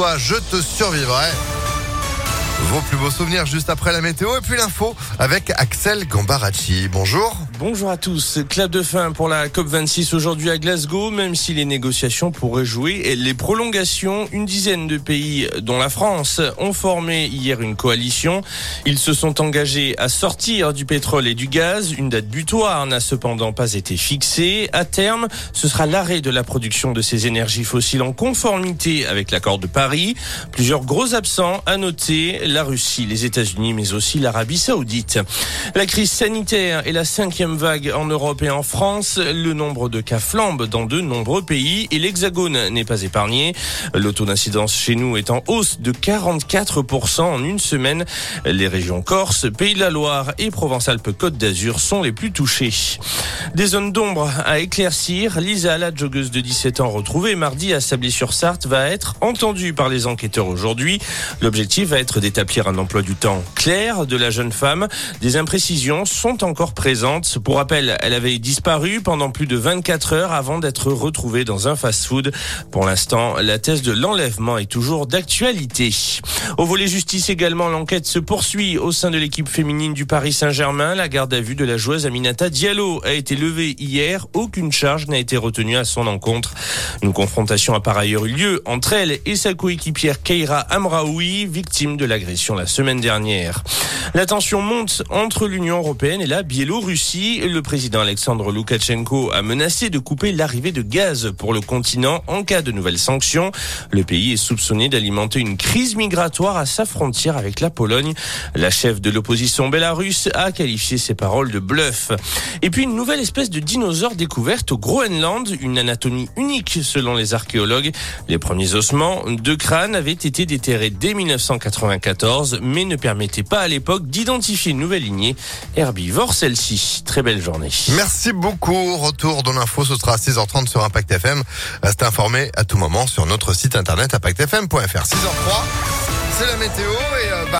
je te survivrai. Vos plus beaux souvenirs juste après la météo et puis l'info avec Axel Gambaracci. Bonjour. Bonjour à tous. Clap de fin pour la COP26 aujourd'hui à Glasgow, même si les négociations pourraient jouer les prolongations. Une dizaine de pays, dont la France, ont formé hier une coalition. Ils se sont engagés à sortir du pétrole et du gaz. Une date butoir n'a cependant pas été fixée. À terme, ce sera l'arrêt de la production de ces énergies fossiles en conformité avec l'accord de Paris. Plusieurs gros absents à noter la Russie, les États-Unis, mais aussi l'Arabie Saoudite. La crise sanitaire et la cinquième vague en Europe et en France. Le nombre de cas flambe dans de nombreux pays et l'Hexagone n'est pas épargné. Le taux d'incidence chez nous est en hausse de 44% en une semaine. Les régions Corse, Pays de la Loire et Provence-Alpes-Côte d'Azur sont les plus touchées. Des zones d'ombre à éclaircir. Lisa, la joggeuse de 17 ans retrouvée mardi à Sablé-sur-Sarthe, va être entendue par les enquêteurs aujourd'hui. L'objectif va être d'établir un emploi du temps clair de la jeune femme. Des imprécisions sont encore présentes. Pour rappel, elle avait disparu pendant plus de 24 heures avant d'être retrouvée dans un fast-food. Pour l'instant, la thèse de l'enlèvement est toujours d'actualité. Au volet justice également, l'enquête se poursuit au sein de l'équipe féminine du Paris Saint-Germain. La garde à vue de la joueuse Aminata Diallo a été levée hier. Aucune charge n'a été retenue à son encontre. Une confrontation a par ailleurs eu lieu entre elle et sa coéquipière Keira Amraoui, victime de l'agression la semaine dernière. La tension monte entre l'Union européenne et la Biélorussie. Le président Alexandre Loukachenko a menacé de couper l'arrivée de gaz pour le continent en cas de nouvelles sanctions. Le pays est soupçonné d'alimenter une crise migratoire à sa frontière avec la Pologne. La chef de l'opposition bélarusse a qualifié ses paroles de bluff. Et puis une nouvelle espèce de dinosaure découverte au Groenland, une anatomie unique selon les archéologues. Les premiers ossements de crâne avaient été déterrés dès 1994, mais ne permettaient pas à l'époque d'identifier une nouvelle lignée herbivore celle-ci. Très belle journée. Merci beaucoup. Retour de l'info, ce sera à 6h30 sur Impact FM. Restez informés à tout moment sur notre site internet impactfm.fr. 6h03, c'est la météo et euh, bah,